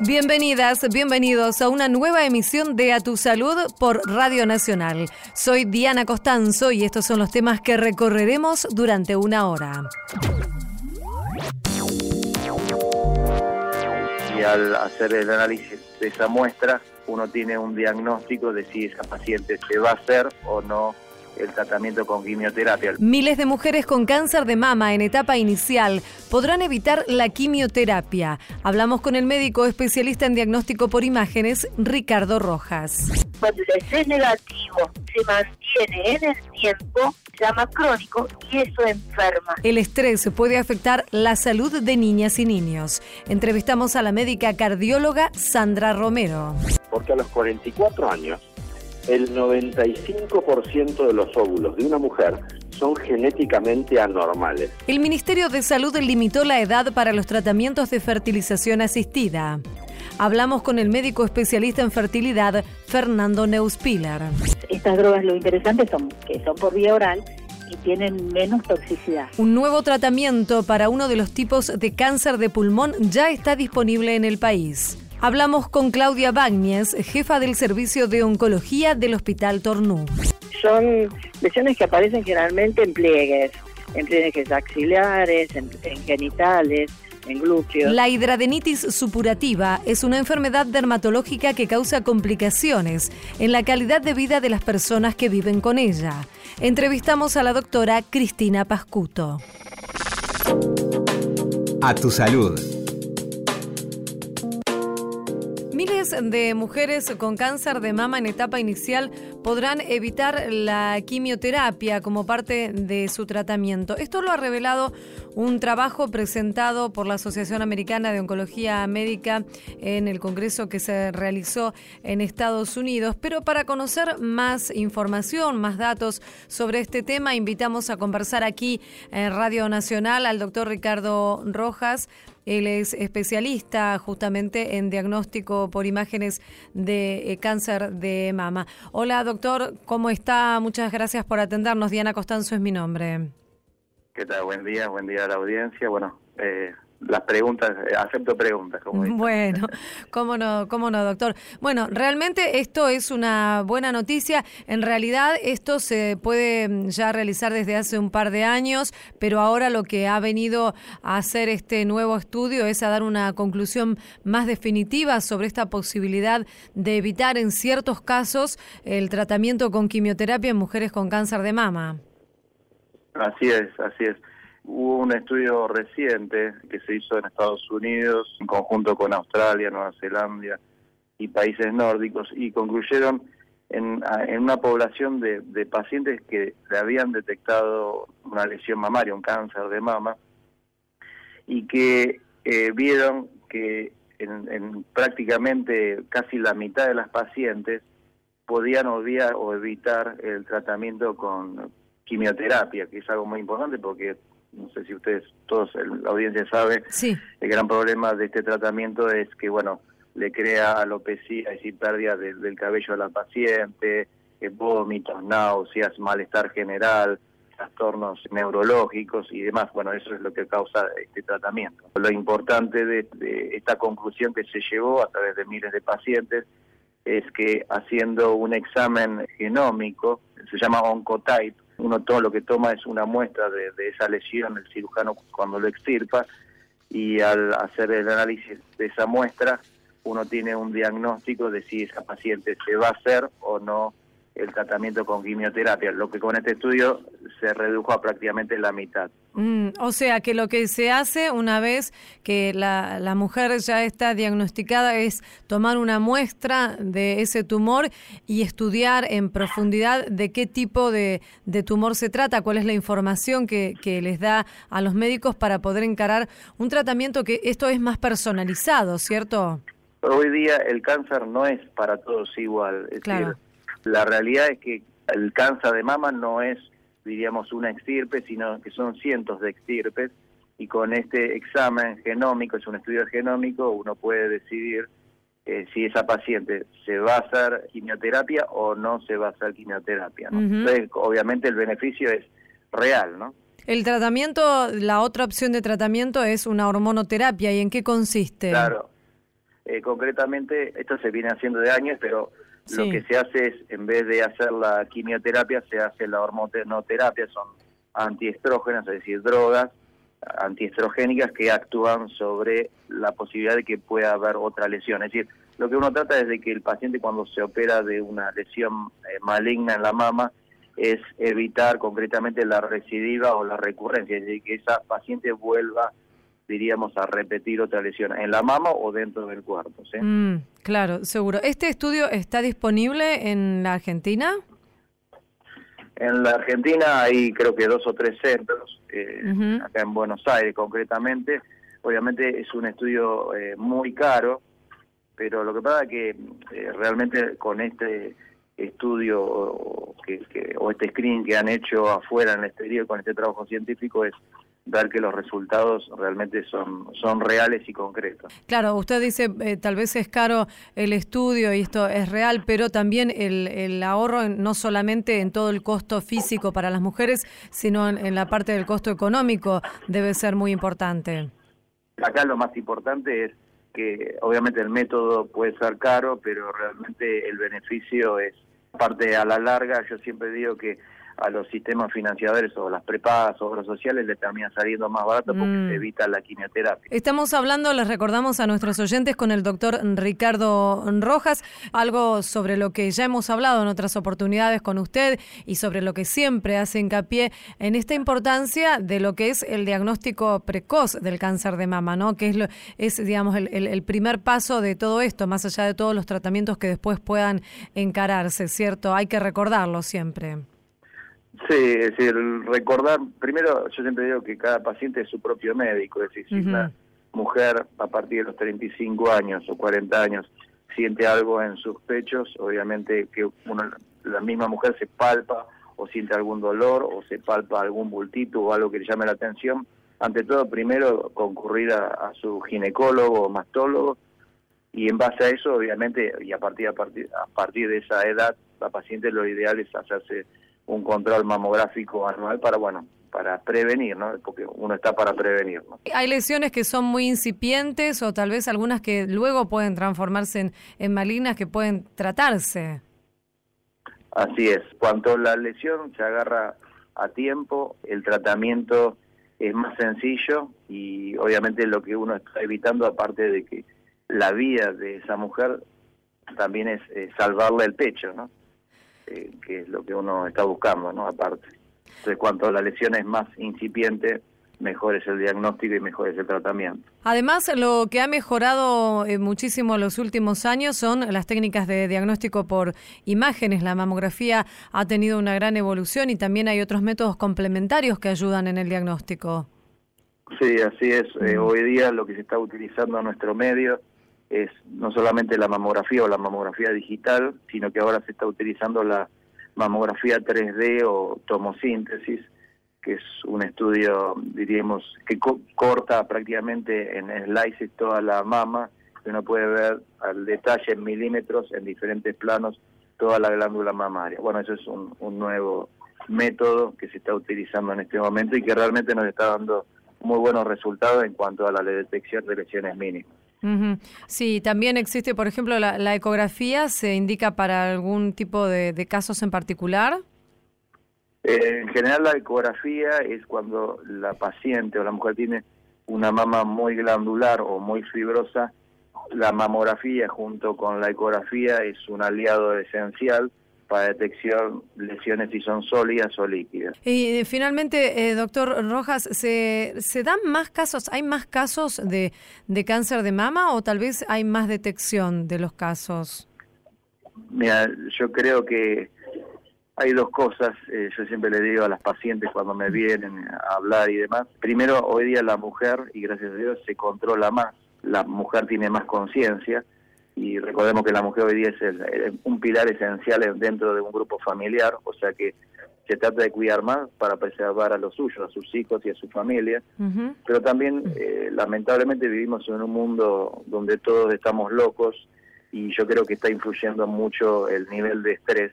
Bienvenidas, bienvenidos a una nueva emisión de A Tu Salud por Radio Nacional. Soy Diana Costanzo y estos son los temas que recorreremos durante una hora. Y al hacer el análisis de esa muestra, uno tiene un diagnóstico de si esa paciente se va a hacer o no el tratamiento con quimioterapia. Miles de mujeres con cáncer de mama en etapa inicial podrán evitar la quimioterapia. Hablamos con el médico especialista en diagnóstico por imágenes, Ricardo Rojas. Cuando el estrés negativo se mantiene en el tiempo, se llama crónico y eso enferma. El estrés puede afectar la salud de niñas y niños. Entrevistamos a la médica cardióloga Sandra Romero. Porque a los 44 años el 95% de los óvulos de una mujer son genéticamente anormales. El Ministerio de Salud limitó la edad para los tratamientos de fertilización asistida. Hablamos con el médico especialista en fertilidad, Fernando Neuspiller. Estas drogas lo interesante son que son por vía oral y tienen menos toxicidad. Un nuevo tratamiento para uno de los tipos de cáncer de pulmón ya está disponible en el país. Hablamos con Claudia Bagnies, jefa del Servicio de Oncología del Hospital Tornú. Son lesiones que aparecen generalmente en pliegues, en pliegues axilares, en, en genitales, en glúteos. La hidradenitis supurativa es una enfermedad dermatológica que causa complicaciones en la calidad de vida de las personas que viven con ella. Entrevistamos a la doctora Cristina Pascuto. A tu salud. De mujeres con cáncer de mama en etapa inicial podrán evitar la quimioterapia como parte de su tratamiento. Esto lo ha revelado un trabajo presentado por la Asociación Americana de Oncología Médica en el Congreso que se realizó en Estados Unidos. Pero para conocer más información, más datos sobre este tema, invitamos a conversar aquí en Radio Nacional al doctor Ricardo Rojas. Él es especialista justamente en diagnóstico por imágenes de eh, cáncer de mama. Hola doctor, ¿cómo está? Muchas gracias por atendernos. Diana Costanzo es mi nombre. ¿Qué tal? Buen día, buen día a la audiencia. Bueno, eh, las preguntas, eh, acepto preguntas. Como bueno, cómo no, cómo no, doctor. Bueno, realmente esto es una buena noticia. En realidad esto se puede mm, ya realizar desde hace un par de años, pero ahora lo que ha venido a hacer este nuevo estudio es a dar una conclusión más definitiva sobre esta posibilidad de evitar en ciertos casos el tratamiento con quimioterapia en mujeres con cáncer de mama. Así es, así es. Hubo un estudio reciente que se hizo en Estados Unidos en conjunto con Australia, Nueva Zelanda y países nórdicos y concluyeron en, una población de, pacientes que le habían detectado una lesión mamaria, un cáncer de mama, y que eh, vieron que en, prácticamente casi la mitad de las pacientes podían obviar o evitar el tratamiento con quimioterapia, que es algo muy importante porque no sé si ustedes, todos, la audiencia sabe, el gran problema de este tratamiento es que, bueno, le crea alopecia y pérdida del cabello a la paciente, eh, vómitos, náuseas, malestar general, trastornos neurológicos y demás. Bueno, eso es lo que causa este tratamiento. Lo importante de, de esta conclusión que se llevó a través de miles de pacientes es que haciendo un examen genómico, se llama Oncotype, uno todo lo que toma es una muestra de, esa lesión, el cirujano cuando lo extirpa, y al hacer el análisis de esa muestra, uno tiene un diagnóstico de si esa paciente se va a hacer o no el tratamiento con quimioterapia, lo que con este estudio se redujo a prácticamente la mitad. Mm, o sea que lo que se hace una vez que la, la, mujer ya está diagnosticada es tomar una muestra de ese tumor y estudiar en profundidad de qué tipo de, de tumor se trata, cuál es la información que, que, les da a los médicos para poder encarar un tratamiento que esto es más personalizado, ¿cierto? Hoy día el cáncer no es para todos igual. Es claro. La realidad es que el cáncer de mama no es, diríamos, una extirpe, sino que son cientos de extirpes y con este examen genómico, es un estudio genómico, uno puede decidir eh, si esa paciente se va a hacer quimioterapia o no se va a hacer quimioterapia. Entonces, obviamente el beneficio es real, ¿no? El tratamiento, la otra opción de tratamiento es una hormonoterapia. ¿Y en qué consiste? Claro. eh, concretamente, esto se viene haciendo de años, pero lo que se hace es, en vez de hacer la quimioterapia, se hace la hormonoterapia, son antiestrógenas, es decir, drogas antiestrogénicas que actúan sobre la posibilidad de que pueda haber otra lesión. Es decir, lo que uno trata es de que el paciente cuando se opera de una lesión eh, maligna en la mama es evitar concretamente la recidiva o la recurrencia, es decir, que esa paciente vuelva diríamos, a repetir otra lesión en la mama o dentro del cuerpo. Mm, claro, seguro. ¿Este estudio está disponible en la Argentina? En la Argentina hay creo que dos o tres centros, eh, acá en Buenos Aires concretamente. Obviamente es un estudio eh, muy caro, pero lo que pasa es que eh, realmente con este estudio o, que, o este screen que han hecho afuera en el exterior con este trabajo científico es ver que los resultados realmente son, son reales y concretos. Claro, usted dice eh, tal vez es caro el estudio y esto es real, pero también el, el ahorro no solamente en todo el costo físico para las mujeres, sino en, la parte del costo económico debe ser muy importante. Acá lo más importante es que obviamente el método puede ser caro, pero realmente el beneficio es parte a la larga. Yo siempre digo que a los sistemas financiadores o las prepagas o obras sociales le termina saliendo más barato porque mm. se evita la quimioterapia. Estamos hablando, les recordamos a nuestros oyentes, con el doctor Ricardo Rojas, algo sobre lo que ya hemos hablado en otras oportunidades con usted y sobre lo que siempre hace hincapié en esta importancia de lo que es el diagnóstico precoz del cáncer de mama, ¿no? Que es, lo, es digamos, el, el primer paso de todo esto, más allá de todos los tratamientos que después puedan encararse, ¿cierto? Hay que recordarlo siempre. Sí, es decir, recordar, primero yo siempre digo que cada paciente es su propio médico, es decir, si una mujer a partir de los 35 años o 40 años siente algo en sus pechos, obviamente que la misma mujer se palpa o siente algún dolor o se palpa algún bultito o algo que le llame la atención, ante todo primero concurrir a, su ginecólogo o mastólogo y en base a eso obviamente y a partir, a partir a partir de esa edad la paciente lo ideal es hacerse un control mamográfico anual para, bueno, para prevenir, ¿no? Porque uno está para prevenir, ¿no? Hay lesiones que son muy incipientes o tal vez algunas que luego pueden transformarse en, en malignas que pueden tratarse. Así es. Cuando la lesión se agarra a tiempo, el tratamiento es más sencillo y obviamente lo que uno está evitando, aparte de que la vida de esa mujer, también es salvarle el pecho, ¿no? Eh, que es lo que uno está buscando, ¿no? Aparte. Entonces, cuanto la lesión es más incipiente, mejor es el diagnóstico y mejor es el tratamiento. Además, lo que ha mejorado eh, muchísimo en los últimos años son las técnicas de diagnóstico por imágenes. La mamografía ha tenido una gran evolución y también hay otros métodos complementarios que ayudan en el diagnóstico. Sí, así es. Eh, hoy día lo que se está utilizando en nuestro medio es no solamente la mamografía o la mamografía digital, sino que ahora se está utilizando la mamografía 3D o tomosíntesis, que es un estudio, diríamos, que corta prácticamente en slices toda la mama, que uno puede ver al detalle en milímetros, en diferentes planos, toda la glándula mamaria. Bueno, eso es un nuevo método que se está utilizando en este momento y que realmente nos está dando muy buenos resultados en cuanto a la detección de lesiones mínimas. Sí, también existe, por ejemplo, la, ecografía, ¿se indica para algún tipo de, casos en particular? Eh, en general la ecografía es cuando la paciente o la mujer tiene una mama muy glandular o muy fibrosa, la mamografía junto con la ecografía es un aliado esencial para detección lesiones si son sólidas o líquidas. Y eh, finalmente, eh, doctor Rojas, ¿se, ¿se dan más casos, hay más casos de, de cáncer de mama o tal vez hay más detección de los casos? Mira, yo creo que hay dos cosas, eh, yo siempre le digo a las pacientes cuando me vienen a hablar y demás. Primero, hoy día la mujer, y gracias a Dios, se controla más, la mujer tiene más conciencia y recordemos que la mujer hoy día es un pilar esencial dentro de un grupo familiar, o sea que se trata de cuidar más para preservar a los suyos, a sus hijos y a su familia, pero también eh, lamentablemente vivimos en un mundo donde todos estamos locos y yo creo que está influyendo mucho el nivel de estrés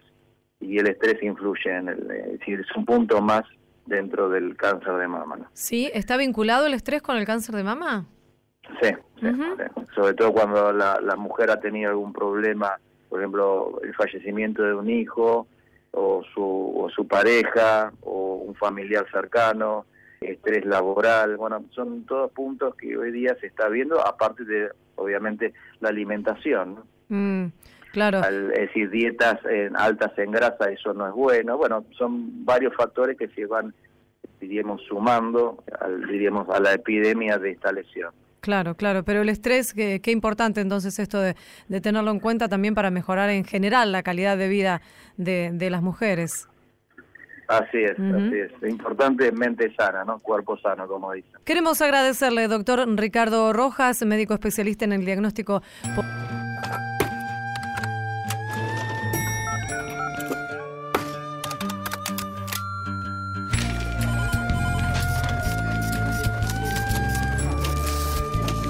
y el estrés influye en el, es decir, es un punto más dentro del cáncer de mama. Sí, ¿está vinculado el estrés con el cáncer de mama? Sí, sobre todo cuando la, la mujer ha tenido algún problema, por ejemplo, el fallecimiento de un hijo o su, o su pareja o un familiar cercano, estrés laboral, bueno, son todos puntos que hoy día se está viendo, aparte de, obviamente, la alimentación. Mm, claro. es decir, dietas en, altas en grasa, eso no es bueno. Bueno, son varios factores que se van, diríamos, sumando, al, diríamos, a la epidemia de esta lesión. Claro, claro, pero el estrés, qué, qué importante entonces esto de, tenerlo en cuenta también para mejorar en general la calidad de vida de, de las mujeres. Así es, así es. Importante mente sana, ¿no? Cuerpo sano, como dicen. Queremos agradecerle, doctor Ricardo Rojas, médico especialista en el diagnóstico.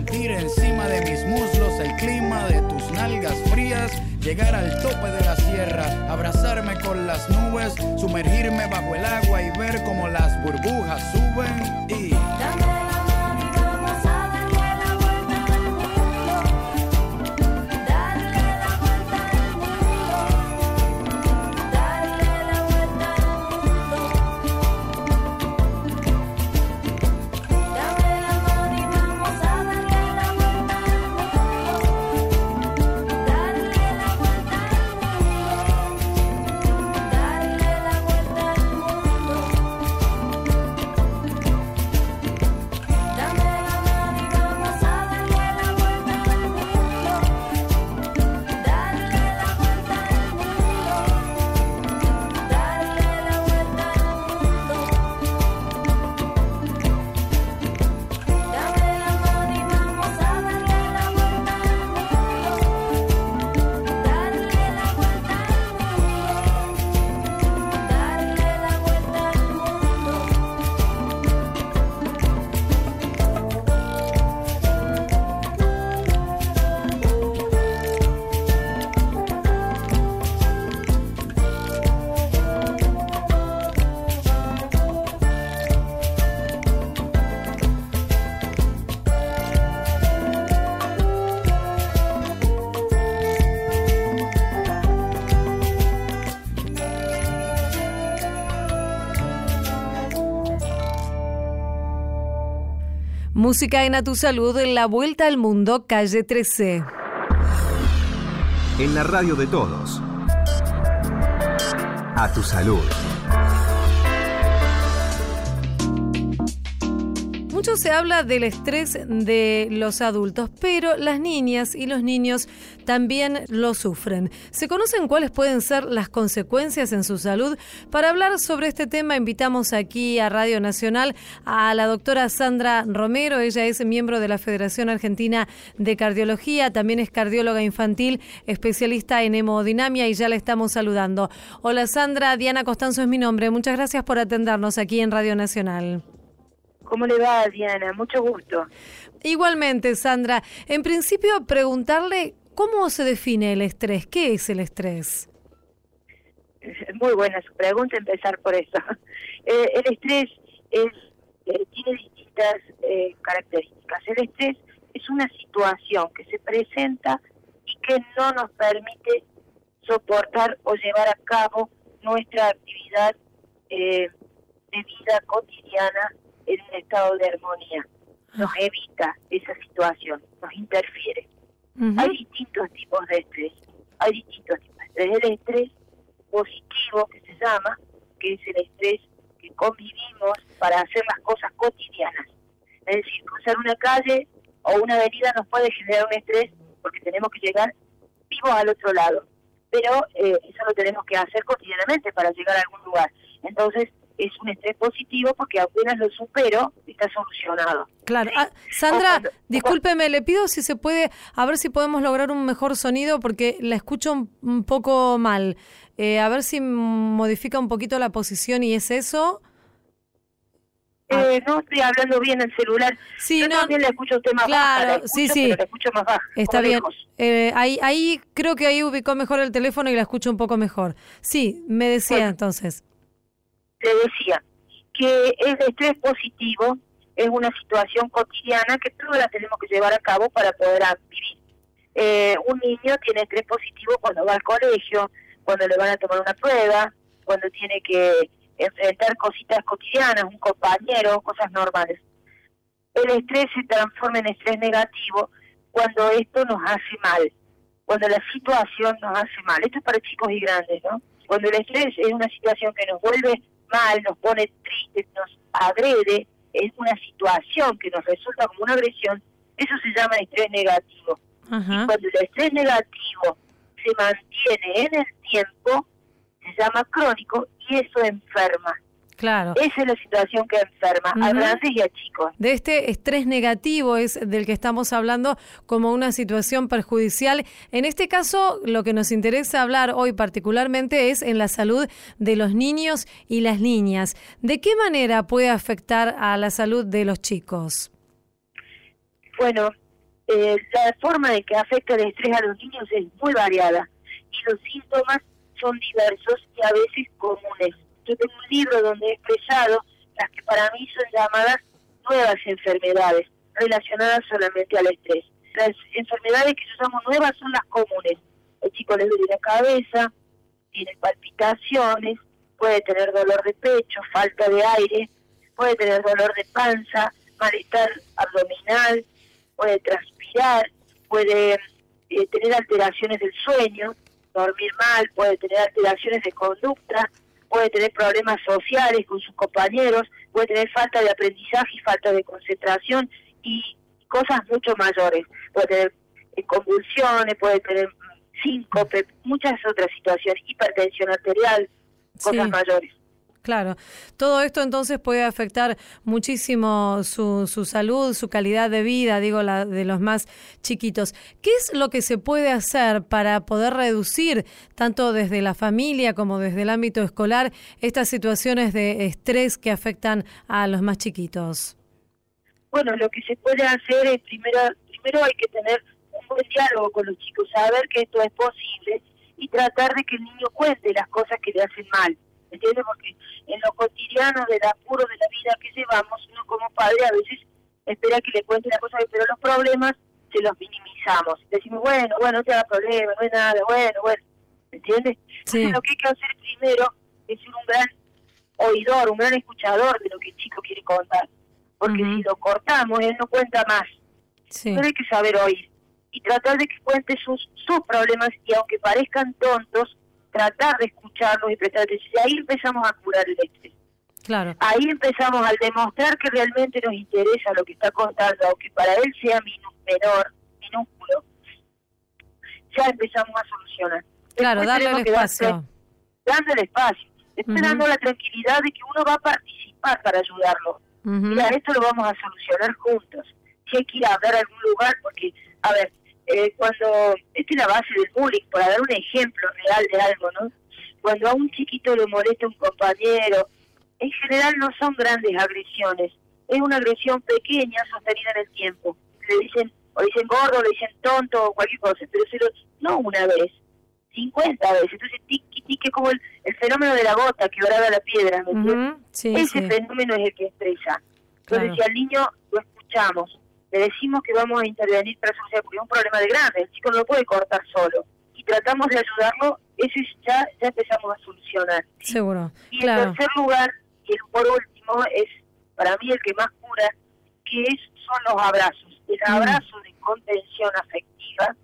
sentir encima de mis muslos el clima de tus nalgas frías llegar al tope de la sierra, abrazarme con las nubes, sumergirme bajo el agua y ver cómo las burbujas suben. Música en A Tu Salud, La Vuelta al Mundo, calle 13. En la radio de todos. A Tu Salud. Mucho se habla del estrés de los adultos, pero las niñas y los niños también lo sufren. ¿Se conocen cuáles pueden ser las consecuencias en su salud? Para hablar sobre este tema invitamos aquí a Radio Nacional a la doctora Sandra Romero. Ella es miembro de la Federación Argentina de Cardiología, también es cardióloga infantil, especialista en hemodinamia y ya la estamos saludando. Hola Sandra, Diana Costanzo es mi nombre. Muchas gracias por atendernos aquí en Radio Nacional. ¿Cómo le va, Diana? Mucho gusto. Igualmente, Sandra. En principio, preguntarle cómo se define el estrés. ¿Qué es el estrés? Muy buena su pregunta, empezar por eso. Eh, el estrés es, eh, tiene distintas eh, características. El estrés es una situación que se presenta y que no nos permite soportar o llevar a cabo nuestra actividad de vida cotidiana en un estado de armonía. Nos evita esa situación, nos interfiere. Hay distintos tipos de estrés. Hay distintos tipos de estrés. El estrés positivo, que se llama, que es el estrés que convivimos para hacer las cosas cotidianas. Es decir, cruzar una calle o una avenida nos puede generar un estrés porque tenemos que llegar vivos al otro lado. Pero eh, eso lo tenemos que hacer cotidianamente para llegar a algún lugar. Entonces, es un estrés positivo porque apenas lo supero, está solucionado. Claro. Ah, Sandra, discúlpeme, le pido si se puede, a ver si podemos lograr un mejor sonido porque la escucho un, poco mal. Eh, a ver si modifica un poquito la posición y es eso. Eh, no estoy hablando bien el celular. Sí, Yo no, también la escucho usted más claro, sí, sí. la escucho más baja. Está bien. Eh, ahí, ahí creo que ahí ubicó mejor el teléfono y la escucho un poco mejor. Sí, me decía entonces decía que el estrés positivo es una situación cotidiana que todos la tenemos que llevar a cabo para poder vivir. Eh, un niño tiene estrés positivo cuando va al colegio, cuando le van a tomar una prueba, cuando tiene que enfrentar cositas cotidianas, un compañero, cosas normales. El estrés se transforma en estrés negativo cuando esto nos hace mal, cuando la situación nos hace mal. Esto es para chicos y grandes, ¿no? Cuando el estrés es una situación que nos vuelve mal, nos pone tristes, nos agrede, es una situación que nos resulta como una agresión, eso se llama estrés negativo. Y cuando el estrés negativo se mantiene en el tiempo, se llama crónico y eso enferma. Claro. Esa es la situación que enferma a grandes y a chicos. De este estrés negativo es del que estamos hablando como una situación perjudicial. En este caso, lo que nos interesa hablar hoy particularmente es en la salud de los niños y las niñas. ¿De qué manera puede afectar a la salud de los chicos? Bueno, eh, la forma en que afecta el estrés a los niños es muy variada y los síntomas son diversos y a veces comunes yo tengo un libro donde he expresado las que para mí son llamadas nuevas enfermedades relacionadas solamente al estrés. Las enfermedades que llamo nuevas son las comunes. El chico le duele la cabeza, tiene palpitaciones, puede tener dolor de pecho, falta de aire, puede tener dolor de panza, malestar abdominal, puede transpirar, puede eh, tener alteraciones del sueño, dormir mal, puede tener alteraciones de conducta, puede tener problemas sociales con sus compañeros, puede tener falta de aprendizaje y falta de concentración y cosas mucho mayores. Puede tener eh, convulsiones, puede tener síncope, muchas otras situaciones, hipertensión arterial, cosas mayores. Claro, todo esto entonces puede afectar muchísimo su, su salud, su calidad de vida, digo, la de los más chiquitos. ¿Qué es lo que se puede hacer para poder reducir, tanto desde la familia como desde el ámbito escolar, estas situaciones de estrés que afectan a los más chiquitos? Bueno, lo que se puede hacer es primero, primero hay que tener un buen diálogo con los chicos, saber que esto es posible y tratar de que el niño cuente las cosas que le hacen mal ¿entiendes? Porque en lo cotidiano del apuro de la vida que llevamos, uno como padre a veces espera que le cuente la cosa, pero los problemas se los minimizamos. Decimos, bueno, bueno, no te haga problema, no es nada, bueno, bueno, ¿entiendes? Entonces lo que hay que hacer primero es ser un gran oidor, un gran escuchador de lo que el chico quiere contar. porque si lo cortamos, él no cuenta más. Sí. Pero hay que saber oír y tratar de que cuente sus, sus problemas y aunque parezcan tontos, tratar de escucharlos y prestar atención. Y ahí empezamos a curar el estrés. Claro. Ahí empezamos al demostrar que realmente nos interesa lo que está contando, aunque para él sea menor, minúsculo, ya empezamos a solucionar. Claro, Después darle el espacio. dando el espacio, después Ujú. dando la tranquilidad de que uno va a participar para ayudarlo. Mira, esto lo vamos a solucionar juntos. Si hay que ir a hablar a algún lugar, porque, a ver, eh, cuando, esta es la base del bullying, para dar un ejemplo real de algo, ¿no? Cuando a un chiquito le molesta un compañero, en general no son grandes agresiones, es una agresión pequeña sostenida en el tiempo. Le dicen, o dicen gordo, le dicen tonto, o cualquier cosa, pero se lo, no una vez, 50 veces. Entonces, tiqui, es como el, el fenómeno de la gota que brada la piedra, Ese sí. fenómeno es el que estresa. Entonces, Claro. si al niño lo escuchamos, le decimos que vamos a intervenir para solucionar, porque es un problema de grande, el chico no lo puede cortar solo, y tratamos de ayudarlo, eso es- ya, ya empezamos a solucionar. Seguro. Y Claro. en tercer lugar, y el por último, es para mí el que más cura, que es, son los abrazos. El Mm. abrazo de contención afectiva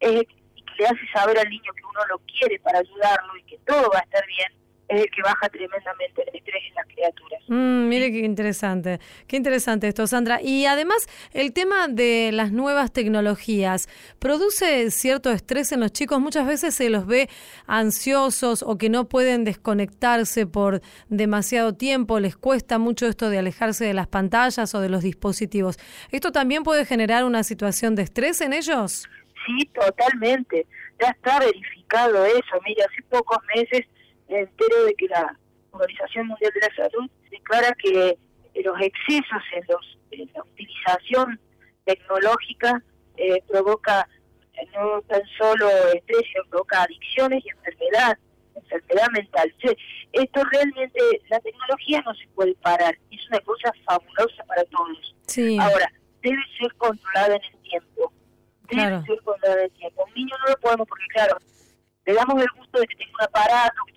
es el y que le hace saber al niño que uno lo quiere para ayudarlo y que todo va a estar bien, es el que baja tremendamente el estrés en las criaturas. Mm, mire qué interesante, qué interesante esto, Sandra. Y además, el tema de las nuevas tecnologías produce cierto estrés en los chicos. Muchas veces se los ve ansiosos o que no pueden desconectarse por demasiado tiempo. Les cuesta mucho esto de alejarse de las pantallas o de los dispositivos. ¿Esto también puede generar una situación de estrés en ellos? Sí, totalmente. Ya está verificado eso. Mire, hace pocos meses me entero de que la Organización Mundial de la Salud declara que los excesos en, los, en la utilización tecnológica eh, provoca eh, no tan solo estrés, sino provoca adicciones y enfermedad, enfermedad mental. Esto realmente, la tecnología no se puede parar, es una cosa fabulosa para todos. Sí. Ahora, debe ser controlada en el tiempo. Debe Claro. ser controlada en el tiempo. Un niño no lo podemos, porque claro, le damos el gusto de que tenga un aparato, que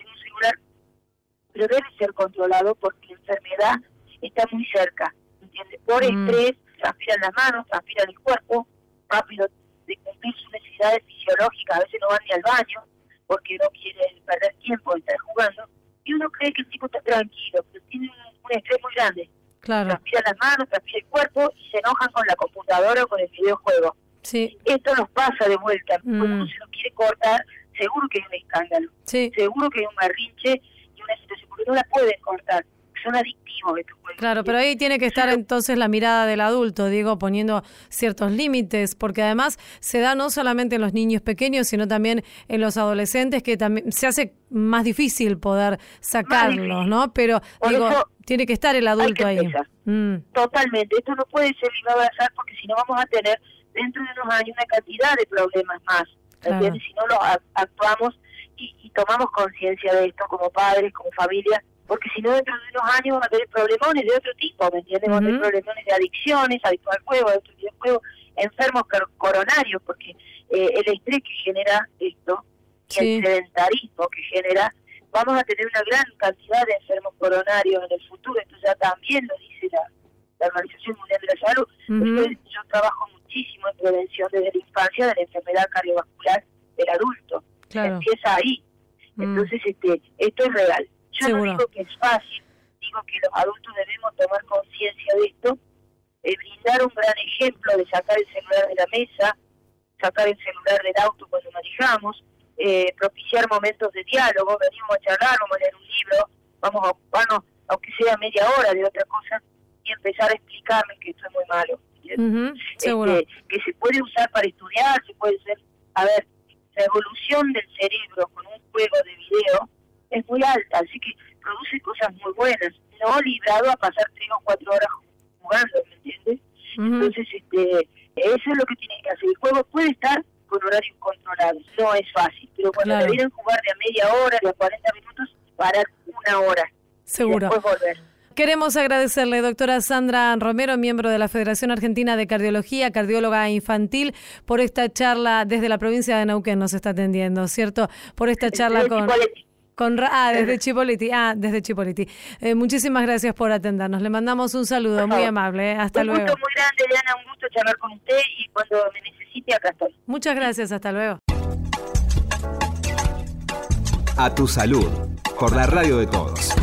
pero debe ser controlado porque la enfermedad está muy cerca. ¿Entiendes? Por Mm. estrés, transpiran las manos, transpiran el cuerpo, rápido de cumplir sus necesidades fisiológicas, a veces no van ni al baño porque no quieren perder tiempo de estar jugando. Y uno cree que el chico está tranquilo, pero tiene un, estrés muy grande Claro. transpira las manos, transpira el cuerpo y se enojan con la computadora o con el videojuego. Sí. Esto nos pasa de vuelta. Mm. Cuando uno se lo quiere cortar, seguro que hay un escándalo, Sí. seguro que hay un berrinche y una situación, porque no la pueden cortar. Son adictivos estos juegos. Claro, pero ahí tiene que estar entonces la mirada del adulto, digo, poniendo ciertos límites, porque además se da no solamente en los niños pequeños, sino también en los adolescentes, que también se hace más difícil poder sacarlos, difícil. ¿no? Pero Por digo, eso tiene que estar el adulto ahí. Mm, Totalmente. Esto no puede ser ligado al azar porque si no vamos a tener dentro de unos años una cantidad de problemas más. Claro. Si no lo ac- actuamos y, y tomamos conciencia de esto como padres, como familia, porque si no dentro de unos años van a tener problemones de otro tipo, ¿me entiendes? Van a tener problemones de adicciones, adictos al juego, adictos al videojuego, enfermos cor- coronarios, porque eh, el estrés que genera esto y Sí. el sedentarismo que genera, vamos a tener una gran cantidad de enfermos coronarios en el futuro, esto ya también lo dice la, la Organización Mundial de la Salud. Entonces, yo trabajo muchísimo en prevención desde la infancia de la enfermedad cardiovascular del adulto. Claro. Empieza ahí. Mm. Entonces, este, esto es real. Yo Seguro. no digo que es fácil, digo que los adultos debemos tomar conciencia de esto, eh, brindar un gran ejemplo de sacar el celular de la mesa, sacar el celular del auto cuando manejamos, eh, propiciar momentos de diálogo, venimos a charlar, vamos a leer un libro, vamos a ocuparnos, aunque sea media hora de otra cosa, y empezar a explicarles que esto es muy malo. Este, que se puede usar para estudiar, se puede ser, a ver, la evolución del cerebro con un juego de video es muy alta, así que produce cosas muy buenas, no librado a pasar tres o cuatro horas jugando, ¿me entiendes? Entonces, este, eso es lo que tiene que hacer. El juego puede estar con horarios controlados, no es fácil, pero cuando Claro. debieran jugar de a media hora, de a 40 minutos, parar una hora Seguro. y después volver. Queremos agradecerle, doctora Sandra Romero, miembro de la Federación Argentina de Cardiología, cardióloga infantil, por esta charla desde la provincia de Neuquén nos está atendiendo, ¿cierto? Por esta charla con. Con ah, desde Chipoliti. Ah, desde Chipoliti. Eh, muchísimas gracias por atendernos. Le mandamos un saludo muy amable. Hasta luego. Un gusto muy grande, Diana. Un gusto charlar con usted y cuando me necesite, acá estoy. Muchas gracias. Hasta luego. A tu salud. Por la radio de todos.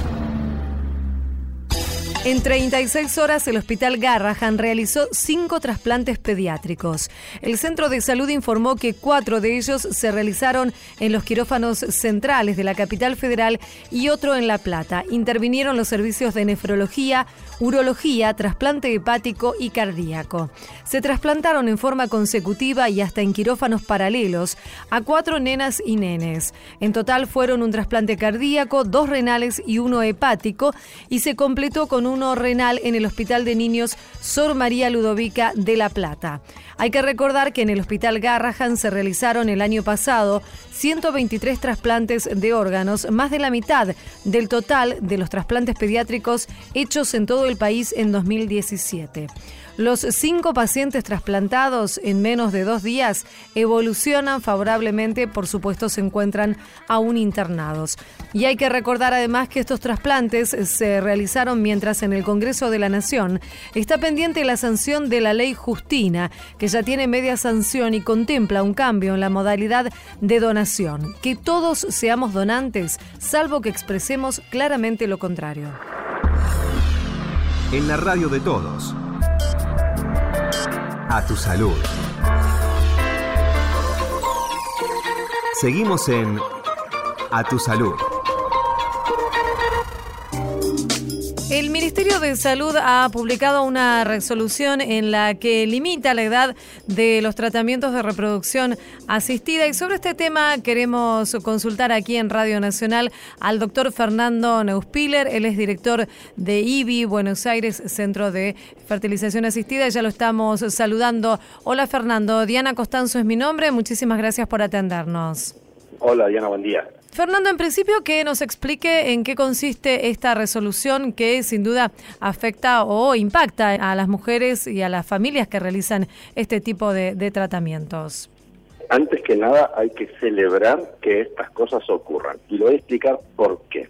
En 36 horas, el Hospital Garrahan realizó cinco trasplantes pediátricos. El Centro de Salud informó que cuatro de ellos se realizaron en los quirófanos centrales de la capital federal y otro en La Plata. Intervinieron los servicios de nefrología, urología, trasplante hepático y cardíaco. Se trasplantaron en forma consecutiva y hasta en quirófanos paralelos a cuatro nenas y nenes. En total fueron un trasplante cardíaco, dos renales y uno hepático y se completó con uno renal en el Hospital de Niños Sor María Ludovica de La Plata. Hay que recordar que en el Hospital Garrahan se realizaron el año pasado 123 trasplantes de órganos, más de la mitad del total de los trasplantes pediátricos hechos en todo el país en 2017. Los cinco pacientes trasplantados en menos de dos días evolucionan favorablemente, por supuesto se encuentran aún internados. Y hay que recordar además que estos trasplantes se realizaron mientras en el Congreso de la Nación está pendiente la sanción de la ley Justina, que ya tiene media sanción y contempla un cambio en la modalidad de donación. Que todos seamos donantes, salvo que expresemos claramente lo contrario. En la radio de todos a tu salud. Seguimos en A tu salud. El Ministerio de Salud ha publicado una resolución en la que limita la edad de los tratamientos de reproducción asistida y sobre este tema queremos consultar aquí en Radio Nacional al doctor Fernando Neuspiller, él es director de IBI Buenos Aires, Centro de Fertilización Asistida, ya lo estamos saludando. Hola Fernando, Diana Costanzo es mi nombre, muchísimas gracias por atendernos. Hola Diana, buen día. Fernando, en principio que nos explique en qué consiste esta resolución que sin duda afecta o impacta a las mujeres y a las familias que realizan este tipo de, tratamientos. Antes que nada hay que celebrar que estas cosas ocurran y lo voy a explicar por qué.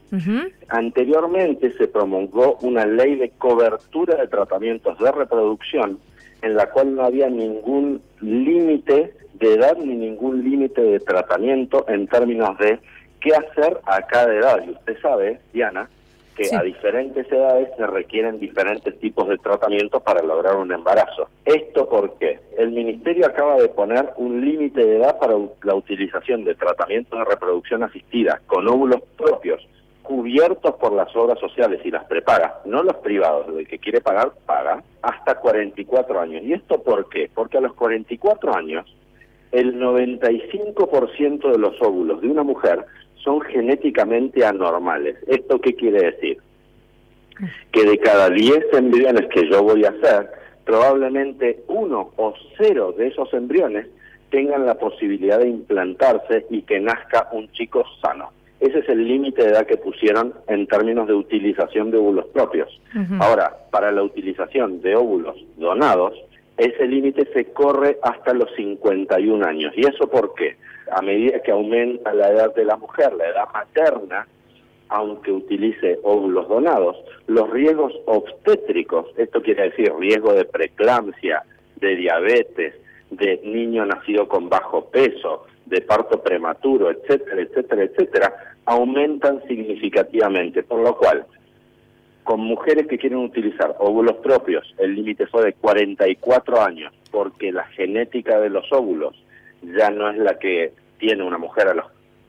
Anteriormente se promulgó una ley de cobertura de tratamientos de reproducción en la cual no había ningún límite de edad ni ningún límite de tratamiento en términos de qué hacer a cada edad. Y usted sabe, Diana, que a diferentes edades se requieren diferentes tipos de tratamientos para lograr un embarazo. ¿Esto porque El Ministerio acaba de poner un límite de edad para la utilización de tratamientos de reproducción asistida con óvulos propios cubiertos por las obras sociales y las prepaga, no los privados, el que quiere pagar, paga, hasta 44 años. ¿Y esto por qué? Porque a los 44 años, el 95% de los óvulos de una mujer son genéticamente anormales. ¿Esto qué quiere decir? Que de cada 10 embriones que yo voy a hacer, probablemente uno o cero de esos embriones tengan la posibilidad de implantarse y que nazca un chico sano. Ese es el límite de edad que pusieron en términos de utilización de óvulos propios. Ahora, para la utilización de óvulos donados, ese límite se corre hasta los 51 años. ¿Y eso por qué? A medida que aumenta la edad de la mujer, la edad materna, aunque utilice óvulos donados, los riesgos obstétricos, esto quiere decir riesgo de preeclampsia, de diabetes, de niño nacido con bajo peso, de parto prematuro, etcétera, etcétera, etcétera, aumentan significativamente, por lo cual con mujeres que quieren utilizar óvulos propios, el límite fue de 44 años, porque la genética de los óvulos ya no es la que tiene una mujer a los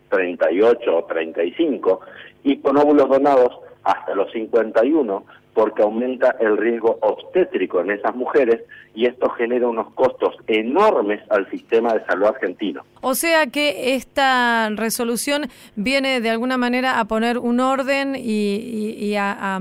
38 o 35 y con óvulos donados hasta los 51 porque aumenta el riesgo obstétrico en esas mujeres y esto genera unos costos enormes al sistema de salud argentino. O sea que esta resolución viene de alguna manera a poner un orden y, a,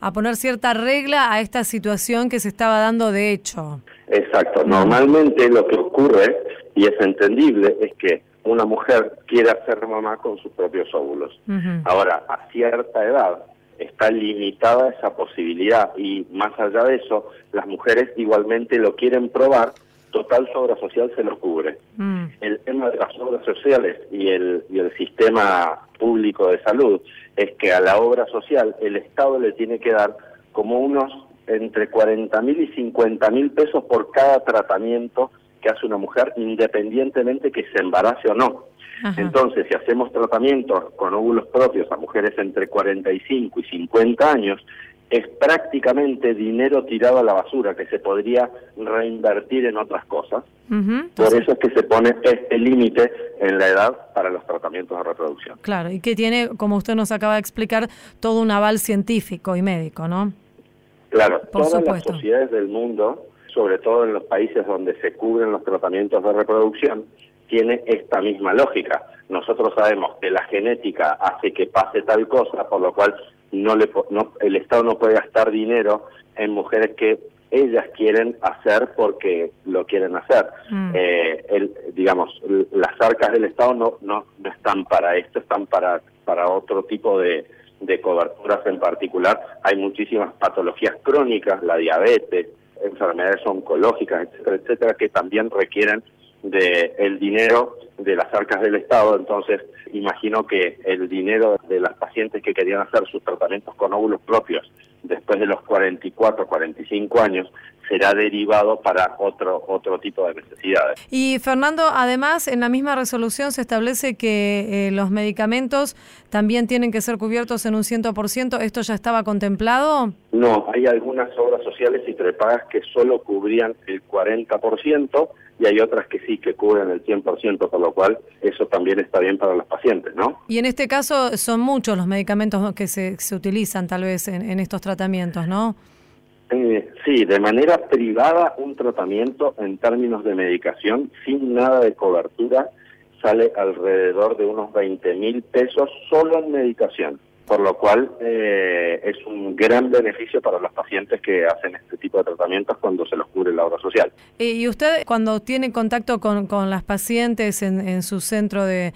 a, poner cierta regla a esta situación que se estaba dando de hecho. Exacto. Normalmente lo que ocurre y es entendible, es que una mujer quiere ser mamá con sus propios óvulos. Ahora, a cierta edad está limitada esa posibilidad y más allá de eso, las mujeres igualmente lo quieren probar, total su obra social se los cubre. Mm. El tema de las obras sociales y el, y el sistema público de salud es que a la obra social el Estado le tiene que dar como unos entre 40 mil y 50 mil pesos por cada tratamiento que hace una mujer independientemente que se embarace o no. Entonces, si hacemos tratamientos con óvulos propios a mujeres entre 45 y 50 años, es prácticamente dinero tirado a la basura que se podría reinvertir en otras cosas. Por eso es que se pone este límite en la edad para los tratamientos de reproducción. Claro, y que tiene, como usted nos acaba de explicar, todo un aval científico y médico, ¿no? Claro, todas las sociedades del mundo, sobre todo en los países donde se cubren los tratamientos de reproducción, tiene esta misma lógica. Nosotros sabemos que la genética hace que pase tal cosa, por lo cual no le, no, el Estado no puede gastar dinero en mujeres que ellas quieren hacer porque lo quieren hacer. Mm. Eh, el, digamos, las arcas del Estado no, no, no están para esto, están para, para otro tipo de, de coberturas en particular. Hay muchísimas patologías crónicas, la diabetes, enfermedades oncológicas, etcétera, etcétera, que también requieren de el dinero de las arcas del Estado, entonces imagino que el dinero de las pacientes que querían hacer sus tratamientos con óvulos propios después de los 44, 45 años será derivado para otro otro tipo de necesidades. Y Fernando, además en la misma resolución se establece que eh, los medicamentos también tienen que ser cubiertos en un 100%, ¿esto ya estaba contemplado? No, hay algunas obras sociales y prepagas que solo cubrían el 40%, y hay otras que sí, que cubren el 100%, por lo cual eso también está bien para los pacientes, ¿no? Y en este caso son muchos los medicamentos que se, se utilizan tal vez en, estos tratamientos, ¿no? Eh, sí, de manera privada un tratamiento en términos de medicación sin nada de cobertura sale alrededor de unos 20 mil pesos solo en medicación por lo cual eh, es un gran beneficio para los pacientes que hacen este tipo de tratamientos cuando se los cubre la obra social. ¿Y usted cuando tiene contacto con, con las pacientes en, su centro de,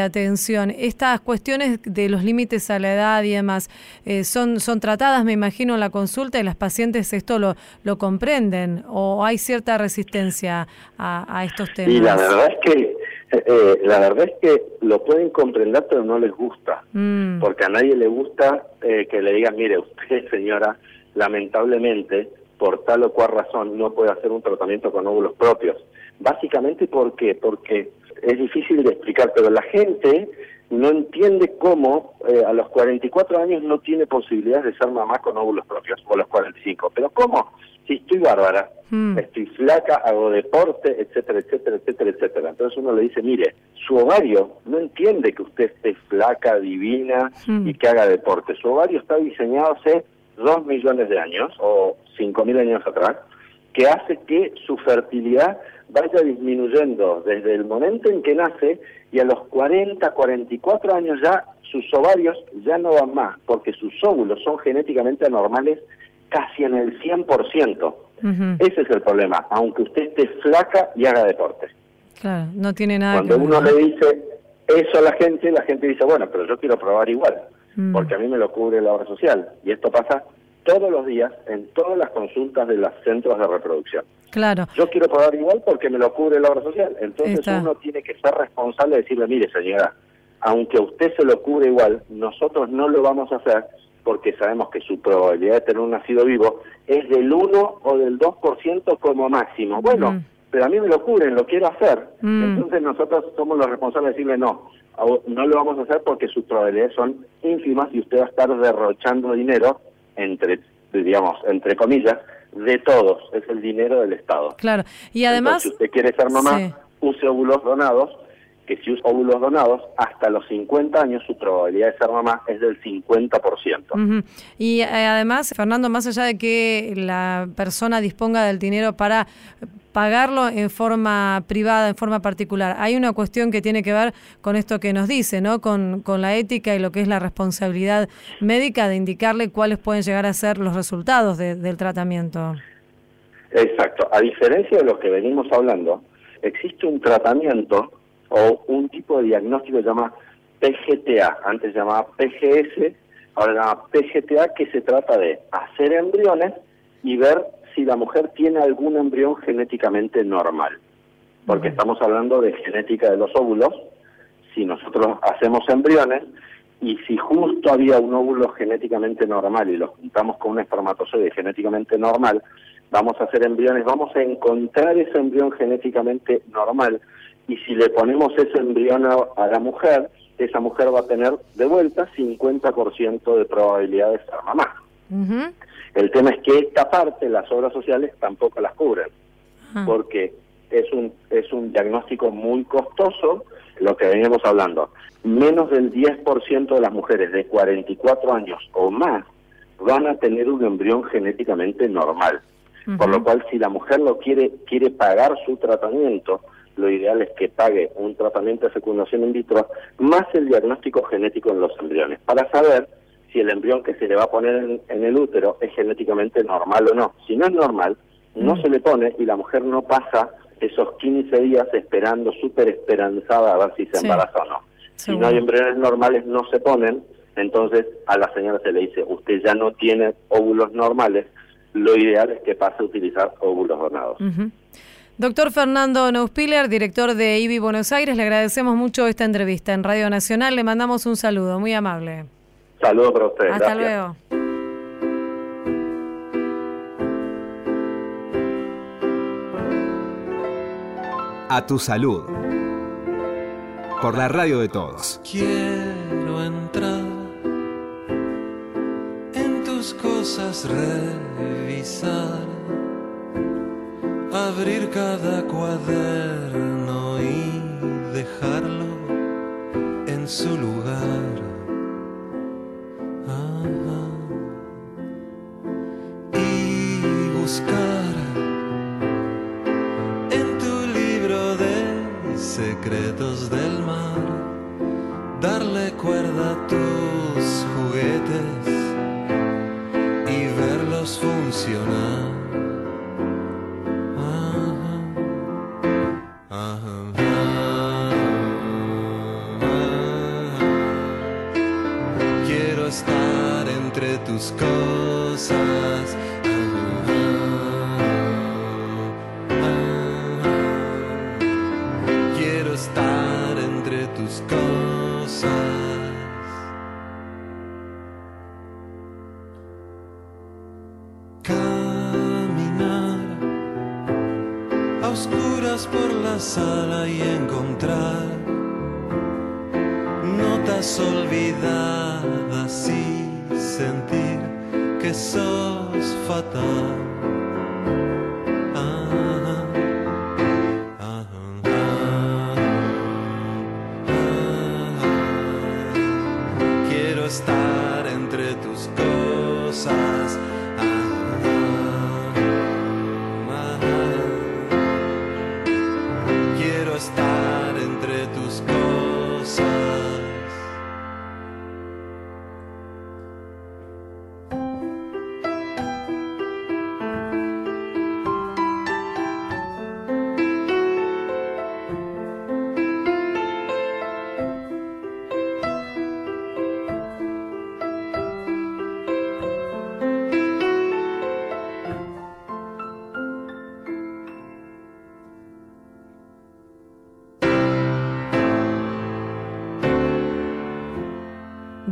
atención, estas cuestiones de los límites a la edad y demás, eh, son, son tratadas, me imagino, en la consulta y las pacientes esto lo, lo comprenden o hay cierta resistencia a, estos temas? Y la verdad es que eh, la verdad es que lo pueden comprender, pero no les gusta, mm. porque a nadie le gusta eh, que le digan, mire, usted señora, lamentablemente, por tal o cual razón, no puede hacer un tratamiento con óvulos propios. Básicamente, ¿por qué? Porque es difícil de explicar, pero la gente no entiende cómo eh, a los 44 años no tiene posibilidades de ser mamá con óvulos propios, o a los 45. Pero ¿cómo? Si estoy bárbara, hmm. estoy flaca, hago deporte, etcétera, etcétera, etcétera, etcétera. Entonces uno le dice, mire, su ovario no entiende que usted esté flaca, divina hmm. y que haga deporte. Su ovario está diseñado hace dos millones de años o cinco mil años atrás, que hace que su fertilidad vaya disminuyendo desde el momento en que nace y a los 40, 44 años ya sus ovarios ya no van más, porque sus óvulos son genéticamente anormales casi en el 100%. Ese es el problema, aunque usted esté flaca y haga deporte. Claro, no tiene nada Cuando uno le dice eso a la gente, la gente dice, bueno, pero yo quiero probar igual, mm. porque a mí me lo cubre la obra social. Y esto pasa todos los días en todas las consultas de los centros de reproducción. Claro. Yo quiero pagar igual porque me lo cubre la obra social. Entonces uno tiene que ser responsable de decirle, mire señora, aunque a usted se lo cubre igual, nosotros no lo vamos a hacer porque sabemos que su probabilidad de tener un nacido vivo es del 1 o del 2% como máximo. Bueno, mm. pero a mí me lo cubren, lo quiero hacer. Mm. Entonces nosotros somos los responsables de decirle no, no lo vamos a hacer porque sus probabilidades son ínfimas y usted va a estar derrochando dinero entre, digamos, entre comillas, de todos, es el dinero del Estado. Claro, y además... si usted quiere ser mamá, use óvulos donados, que si usa óvulos donados, hasta los 50 años su probabilidad de ser mamá es del 50%. Y eh, además, Fernando, más allá de que la persona disponga del dinero para pagarlo en forma privada, en forma particular. Hay una cuestión que tiene que ver con esto que nos dice, ¿no? Con, con la ética y lo que es la responsabilidad médica de indicarle cuáles pueden llegar a ser los resultados del tratamiento. Exacto. A diferencia de lo que venimos hablando, existe un tratamiento o un tipo de diagnóstico que se llama PGTA, antes llamaba PGS, ahora se PGTA, que se trata de hacer embriones y ver si la mujer tiene algún embrión genéticamente normal, porque estamos hablando de genética de los óvulos, si nosotros hacemos embriones y si justo había un óvulo genéticamente normal y lo juntamos con un espermatozoide genéticamente normal, vamos a hacer embriones, vamos a encontrar ese embrión genéticamente normal y si le ponemos ese embrión a, la mujer, esa mujer va a tener de vuelta 50% de probabilidad de ser mamá. El tema es que esta parte, las obras sociales, tampoco las cubren, ah. porque es un, es un diagnóstico muy costoso, lo que veníamos hablando. Menos del 10% de las mujeres de 44 años o más van a tener un embrión genéticamente normal. Por lo cual, si la mujer lo quiere, quiere pagar su tratamiento, lo ideal es que pague un tratamiento de fecundación in vitro más el diagnóstico genético en los embriones, para saber si el embrión que se le va a poner en, el útero es genéticamente normal o no. Si no es normal, no se le pone y la mujer no pasa esos 15 días esperando, súper esperanzada a ver si se embaraza o no. Si no hay embriones normales, no se ponen, entonces a la señora se le dice, usted ya no tiene óvulos normales, lo ideal es que pase a utilizar óvulos donados. Doctor Fernando Neuspiller, director de IBI Buenos Aires, le agradecemos mucho esta entrevista en Radio Nacional, le mandamos un saludo, muy amable. Saludos para ustedes. Hasta luego. A tu salud. Por la radio de todos. Quiero entrar en tus cosas, revisar, abrir cada cuaderno y dejarlo en su lugar sun.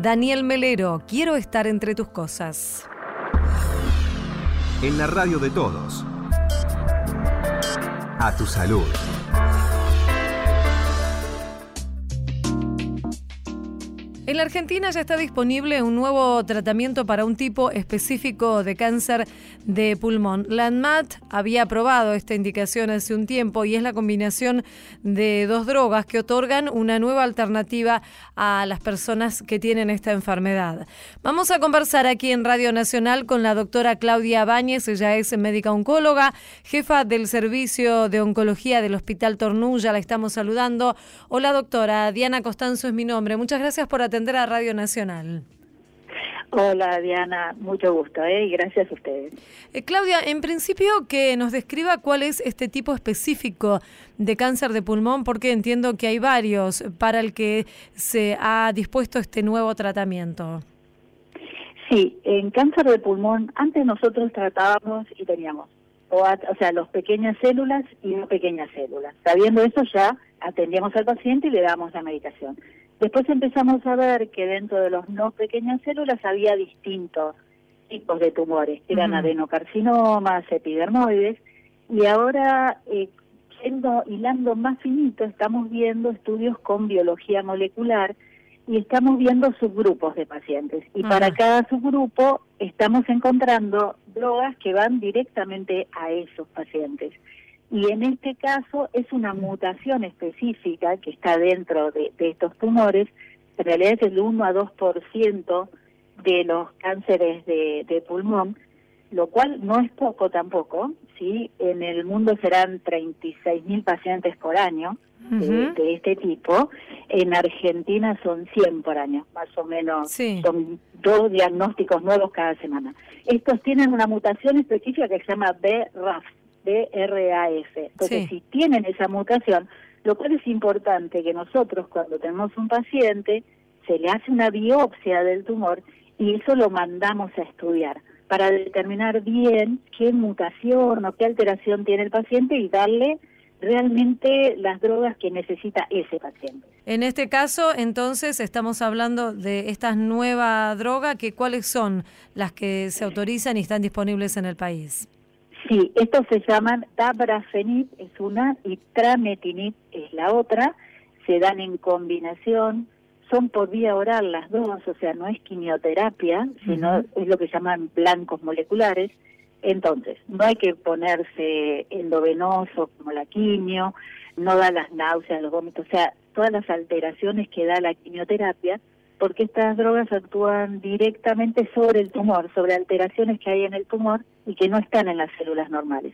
Daniel Melero, quiero estar entre tus cosas. En la radio de todos. A tu salud. En la Argentina ya está disponible un nuevo tratamiento para un tipo específico de cáncer de pulmón. La ANMAT había aprobado esta indicación hace un tiempo y es la combinación de dos drogas que otorgan una nueva alternativa a las personas que tienen esta enfermedad. Vamos a conversar aquí en Radio Nacional con la doctora Claudia Báñez, ella es médica oncóloga, jefa del servicio de oncología del Hospital Tornulla, la estamos saludando. Hola doctora, Diana Costanzo es mi nombre. Muchas gracias por atender a Radio Nacional. Hola Diana, mucho gusto ¿eh? y gracias a ustedes. Eh, Claudia, en principio que nos describa cuál es este tipo específico de cáncer de pulmón, porque entiendo que hay varios para el que se ha dispuesto este nuevo tratamiento. Sí, en cáncer de pulmón antes nosotros tratábamos y teníamos o, o sea, los pequeñas células y no pequeñas células. Sabiendo eso ya atendíamos al paciente y le damos la medicación. Después empezamos a ver que dentro de los no pequeñas células había distintos tipos de tumores, que eran adenocarcinomas, epidermoides, y ahora, eh, yendo, hilando más finito, estamos viendo estudios con biología molecular y estamos viendo subgrupos de pacientes. Y para cada subgrupo estamos encontrando drogas que van directamente a esos pacientes. Y en este caso es una mutación específica que está dentro de, estos tumores, en realidad es el 1 a 2% de los cánceres de, pulmón, lo cual no es poco tampoco, ¿sí? En el mundo serán 36.000 pacientes por año de, este tipo, en Argentina son 100 por año, más o menos, son dos diagnósticos nuevos cada semana. Estos tienen una mutación específica que se llama BRAF, BRAF. Entonces, si tienen esa mutación, lo cual es importante que nosotros cuando tenemos un paciente, se le hace una biopsia del tumor y eso lo mandamos a estudiar para determinar bien qué mutación o qué alteración tiene el paciente y darle realmente las drogas que necesita ese paciente. En este caso, entonces, estamos hablando de esta nueva droga, que ¿cuáles son las que se autorizan y están disponibles en el país? Sí, estos se llaman tabrafenib, es una, y trametinib es la otra, se dan en combinación, son por vía oral las dos, o sea, no es quimioterapia, sino es lo que llaman blancos moleculares, entonces, no hay que ponerse endovenoso como la quimio, no da las náuseas, los vómitos, o sea, todas las alteraciones que da la quimioterapia, porque estas drogas actúan directamente sobre el tumor, sobre alteraciones que hay en el tumor y que no están en las células normales.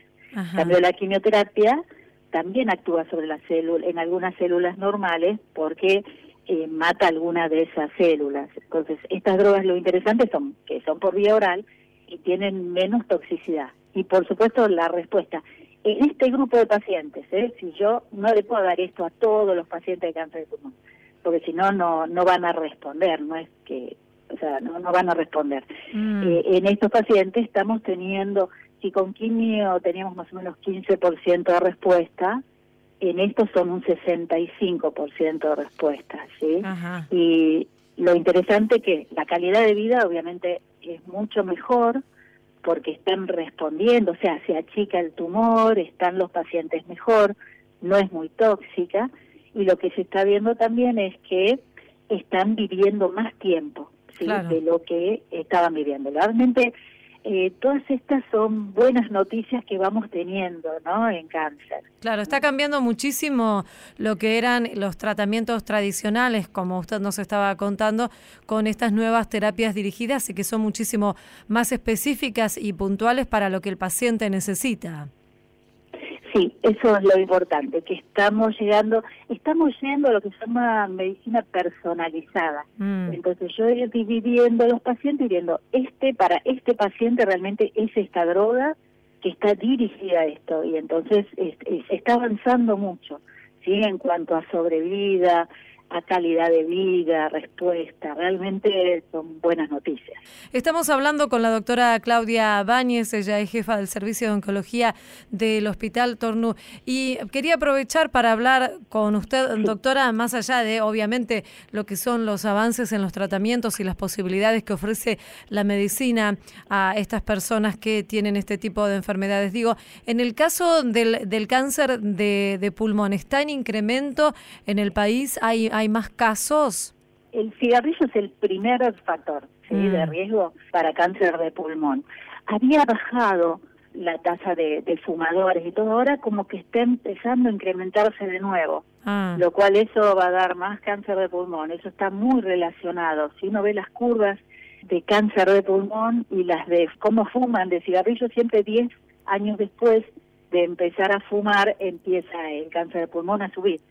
Cambio la quimioterapia también actúa sobre las células, en algunas células normales, porque eh, mata alguna de esas células. Entonces, estas drogas lo interesante son que son por vía oral y tienen menos toxicidad. Y por supuesto la respuesta. En este grupo de pacientes, ¿eh? si yo no le puedo dar esto a todos los pacientes de cáncer de pulmón, porque si no no van a responder, no es que, o sea, no, no van a responder. Mm. Eh, en estos pacientes estamos teniendo, si con quimio teníamos más o menos 15% de respuesta, en estos son un 65% de respuesta, ¿sí? Y lo interesante que la calidad de vida obviamente es mucho mejor porque están respondiendo, o sea, se achica el tumor, están los pacientes mejor, no es muy tóxica y lo que se está viendo también es que están viviendo más tiempo de lo que estaban viviendo. Realmente eh, todas estas son buenas noticias que vamos teniendo ¿no? en cáncer. Claro, está cambiando muchísimo lo que eran los tratamientos tradicionales, como usted nos estaba contando, con estas nuevas terapias dirigidas y que son muchísimo más específicas y puntuales para lo que el paciente necesita. Sí, eso es lo importante, que estamos llegando, estamos yendo a lo que se llama medicina personalizada. Mm. Entonces yo ir dividiendo los pacientes y viendo, este para este paciente realmente es esta droga que está dirigida a esto y entonces se está avanzando mucho, ¿sí? En cuanto a sobrevida, a calidad de vida, respuesta. Realmente son buenas noticias. Estamos hablando con la doctora Claudia Báñez, ella es jefa del Servicio de Oncología del Hospital Tornú. Y quería aprovechar para hablar con usted, doctora, más allá de, obviamente, lo que son los avances en los tratamientos y las posibilidades que ofrece la medicina a estas personas que tienen este tipo de enfermedades. Digo, en el caso del, del cáncer de, de pulmón, ¿está en incremento en el país? ¿Hay hay más casos? El cigarrillo es el primer factor de mm. riesgo para cáncer de pulmón. Había bajado la tasa de, fumadores y todo, ahora como que está empezando a incrementarse de nuevo, ah. lo cual eso va a dar más cáncer de pulmón, eso está muy relacionado. Si uno ve las curvas de cáncer de pulmón y las de cómo fuman de cigarrillo, siempre 10 años después de empezar a fumar empieza el cáncer de pulmón a subir.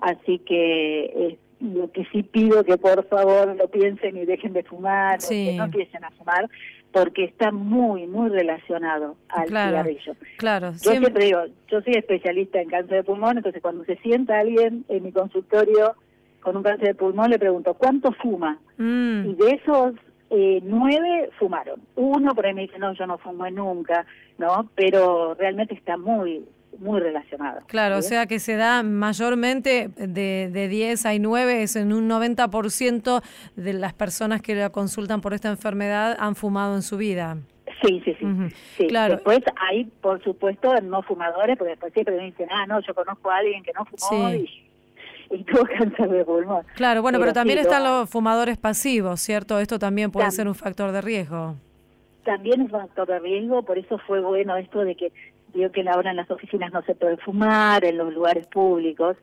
Así que eh, lo que sí pido que por favor lo piensen y dejen de fumar, que no empiecen a fumar, porque está muy, muy relacionado al cigarrillo. Claro, yo siempre... digo, yo soy especialista en cáncer de pulmón, entonces cuando se sienta alguien en mi consultorio con un cáncer de pulmón, le pregunto, ¿cuánto fuma? Mm. Y de esos eh, nueve fumaron. Uno por ahí me dice, no, yo no fumo nunca, ¿no? Pero realmente está muy, muy relacionado. Claro, o sea que se da mayormente de, de 10 hay 9, es en un 90% de las personas que la consultan por esta enfermedad han fumado en su vida. Sí, sí, sí. Claro. Después hay, por supuesto, no fumadores, porque después siempre me dicen, ah, no, yo conozco a alguien que no fumó y, y, tuvo cáncer de pulmón. Claro, bueno, pero, también están los fumadores pasivos, ¿cierto? Esto también puede ser un factor de riesgo. También es un factor de riesgo, por eso fue bueno esto de que digo que ahora en las oficinas no se puede fumar, en los lugares públicos,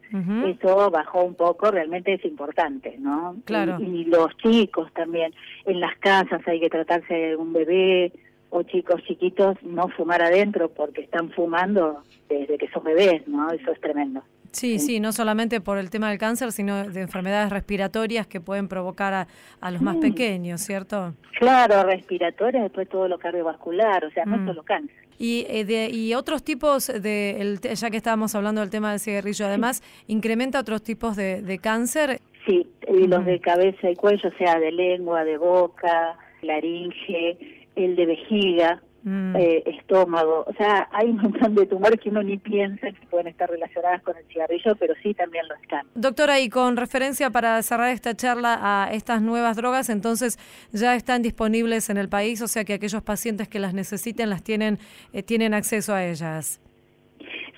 eso bajó un poco, realmente es importante, ¿no? Claro. Y, los chicos también, en las casas hay que tratarse de un bebé o chicos chiquitos, no fumar adentro porque están fumando desde que son bebés, ¿no? Eso es tremendo. Sí, sí, no solamente por el tema del cáncer, sino de enfermedades respiratorias que pueden provocar a, los más pequeños, ¿cierto? Claro, respiratorias, después todo lo cardiovascular, o sea, no mm. solo cáncer. Y, eh, de, y otros tipos de, el, ya que estábamos hablando del tema del cigarrillo, además, ¿incrementa otros tipos de, de cáncer? Sí, y los de cabeza y cuello, o sea, de lengua, de boca, laringe, el de vejiga, Mm. Eh, estómago, o sea, hay un montón de tumores que uno ni piensa que pueden estar relacionadas con el cigarrillo, pero sí también lo están. Doctora, y con referencia para cerrar esta charla a estas nuevas drogas, entonces ya están disponibles en el país, o sea que aquellos pacientes que las necesiten las tienen eh, tienen acceso a ellas.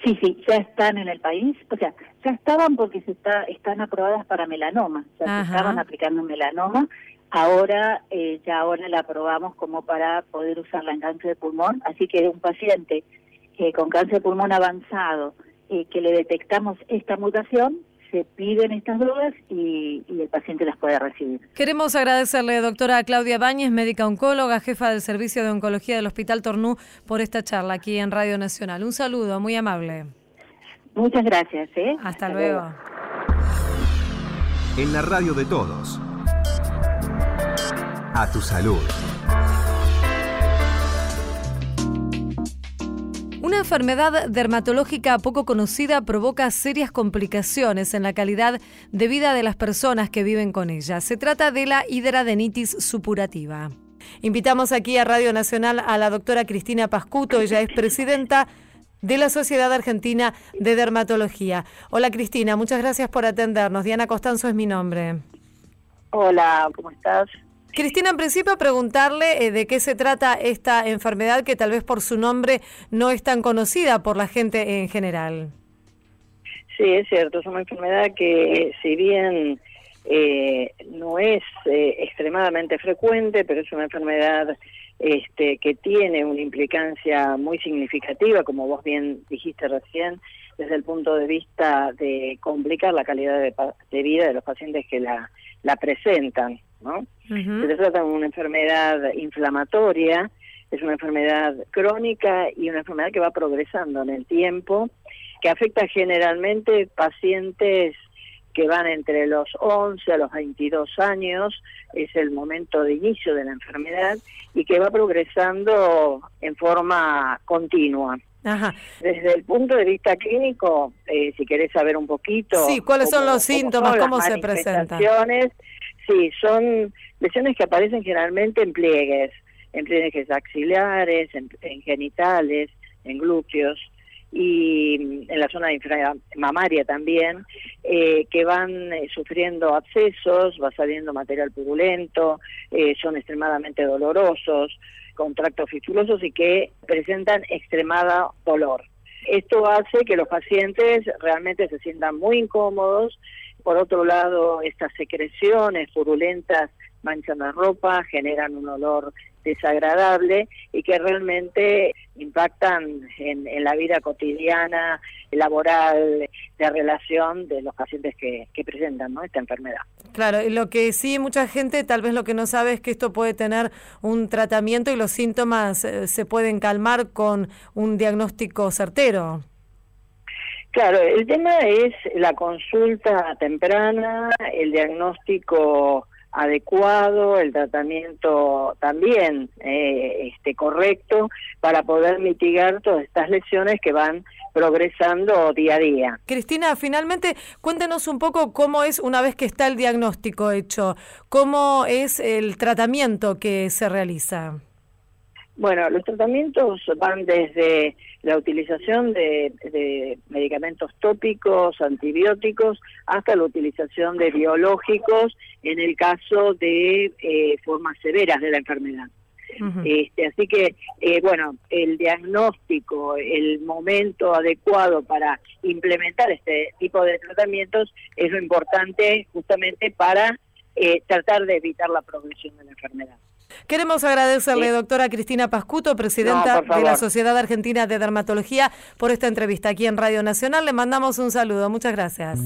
Sí, sí, ya están en el país, o sea, ya estaban porque se está, están aprobadas para melanoma, ya se estaban aplicando melanoma Ahora, eh, ya ahora la aprobamos como para poder usarla en cáncer de pulmón, así que un paciente eh, con cáncer de pulmón avanzado eh, que le detectamos esta mutación, se piden estas drogas y, y, el paciente las puede recibir. Queremos agradecerle, doctora Claudia Báñez, médica oncóloga, jefa del Servicio de Oncología del Hospital Tornú, por esta charla aquí en Radio Nacional. Un saludo, muy amable. Muchas gracias. ¿eh? Hasta, luego. luego. En la radio de todos a tu salud. Una enfermedad dermatológica poco conocida provoca serias complicaciones en la calidad de vida de las personas que viven con ella. Se trata de la hidradenitis supurativa. Invitamos aquí a Radio Nacional a la doctora Cristina Pascuto, ella es presidenta de la Sociedad Argentina de Dermatología. Hola Cristina, muchas gracias por atendernos. Diana Costanzo es mi nombre. Hola, ¿cómo estás? Cristina, en principio preguntarle eh, de qué se trata esta enfermedad que tal vez por su nombre no es tan conocida por la gente en general. Sí, es cierto, es una enfermedad que si bien eh, no es eh, extremadamente frecuente, pero es una enfermedad este, que tiene una implicancia muy significativa, como vos bien dijiste recién, desde el punto de vista de complicar la calidad de, vida de los pacientes que la, la presentan. ¿No? Se trata de una enfermedad inflamatoria, es una enfermedad crónica y una enfermedad que va progresando en el tiempo, que afecta generalmente pacientes que van entre los 11 a los 22 años, es el momento de inicio de la enfermedad, y que va progresando en forma continua. Desde el punto de vista clínico, eh, si querés saber un poquito... Sí, ¿cuáles son los síntomas? ¿Cómo se presentan? Sí, son lesiones que aparecen generalmente en pliegues, en pliegues axilares, en, genitales, en glúteos y en la zona mamaria también, eh, que van eh, sufriendo abscesos, va saliendo material purulento, eh, son extremadamente dolorosos, con tractos fistulosos y que presentan extremada dolor. Esto hace que los pacientes realmente se sientan muy incómodos por otro lado, estas secreciones purulentas manchan la ropa, generan un olor desagradable y que realmente impactan en, la vida cotidiana, laboral, de relación de los pacientes que, presentan esta enfermedad. Claro, y lo que sí mucha gente tal vez lo que no sabe es que esto puede tener un tratamiento y los síntomas eh, se pueden calmar con un diagnóstico certero. Claro, el tema es la consulta temprana, el diagnóstico adecuado, el tratamiento también eh, este, correcto para poder mitigar todas estas lesiones que van progresando día a día. Cristina, finalmente cuéntenos un poco cómo es una vez que está el diagnóstico hecho, cómo es el tratamiento que se realiza. Bueno, los tratamientos van desde la utilización de, medicamentos tópicos, antibióticos, hasta la utilización de biológicos en el caso de eh, formas severas de la enfermedad. este, así que, eh, bueno, el diagnóstico, el momento adecuado para implementar este tipo de tratamientos es lo importante justamente para eh, tratar de evitar la progresión de la enfermedad. Queremos agradecerle, doctora Cristina Pascuto, presidenta de la Sociedad Argentina de Dermatología, por esta entrevista aquí en Radio Nacional. Le mandamos un saludo. Muchas gracias.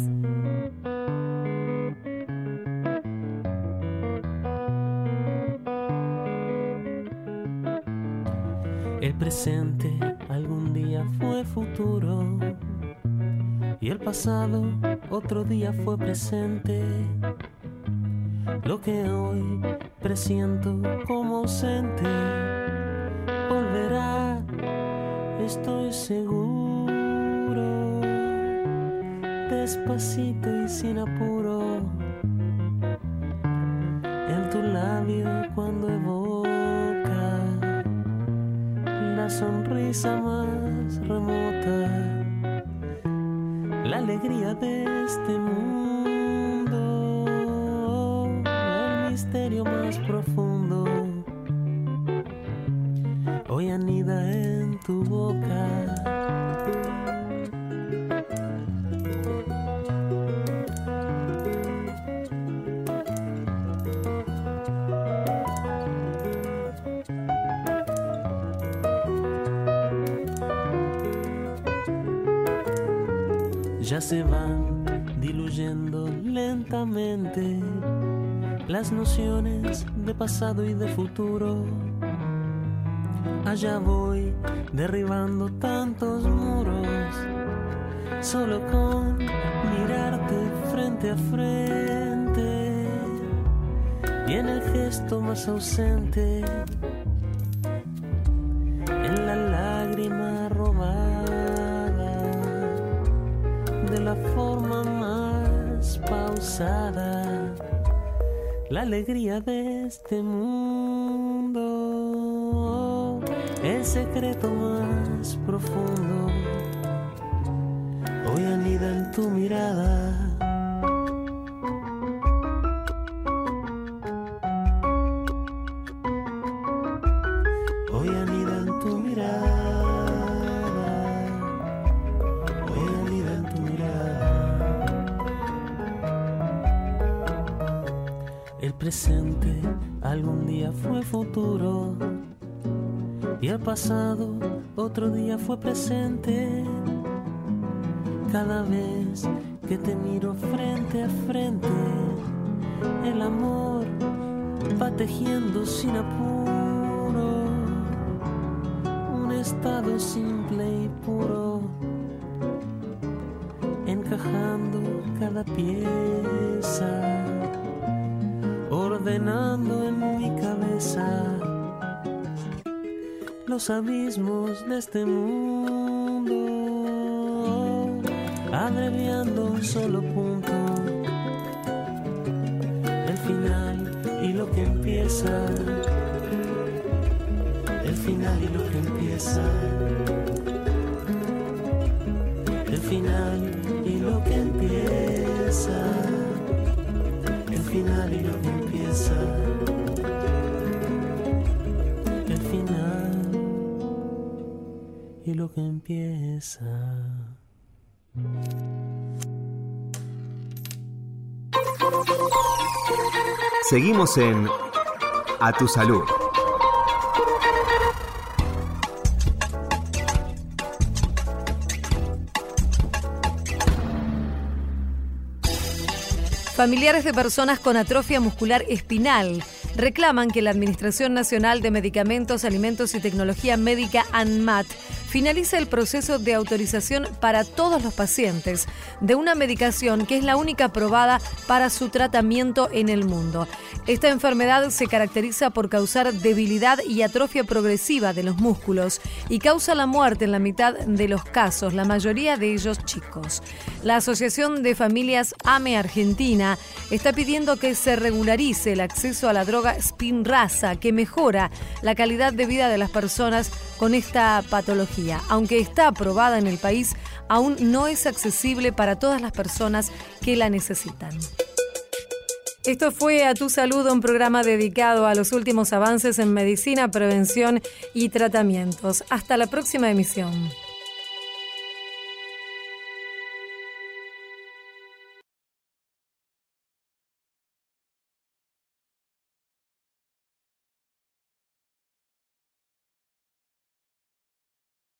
El presente algún día fue futuro y el pasado otro día fue presente. Lo que hoy presiento como ausente volverá, estoy seguro. Despacito y sin apuro, en tu labio cuando evoca la sonrisa más remota, la alegría de este mundo misterio más profundo hoy anida en tu boca. Ya se van diluyendo lentamente las nociones de pasado y de futuro. Allá voy derribando tantos muros, solo con mirarte frente a frente y en el gesto más ausente, en la lágrima robada de la forma más pausada la alegría de este mundo, el secreto más profundo, hoy anida en tu mirada. Pasado otro día fue presente. Cada vez que te miro frente a frente, el amor va tejiendo sin apuro un estado simple abismos de este mundo, abreviando un solo punto, el final y lo que empieza, el final y lo que empieza, el final y lo que empieza, el final y lo que empieza. Y lo que empieza. Seguimos en A tu salud. Familiares de personas con atrofia muscular espinal reclaman que la Administración Nacional de Medicamentos, Alimentos y Tecnología Médica ANMAT finalice el proceso de autorización para todos los pacientes de una medicación que es la única aprobada para su tratamiento en el mundo. Esta enfermedad se caracteriza por causar debilidad y atrofia progresiva de los músculos y causa la muerte en la mitad de los casos, la mayoría de ellos chicos. La Asociación de Familias AME Argentina está pidiendo que se regularice el acceso a la droga Spinraza, que mejora la calidad de vida de las personas con esta patología. Aunque está aprobada en el país, aún no es accesible para todas las personas que la necesitan. Esto fue A Tu Salud, un programa dedicado a los últimos avances en medicina, prevención y tratamientos. Hasta la próxima emisión.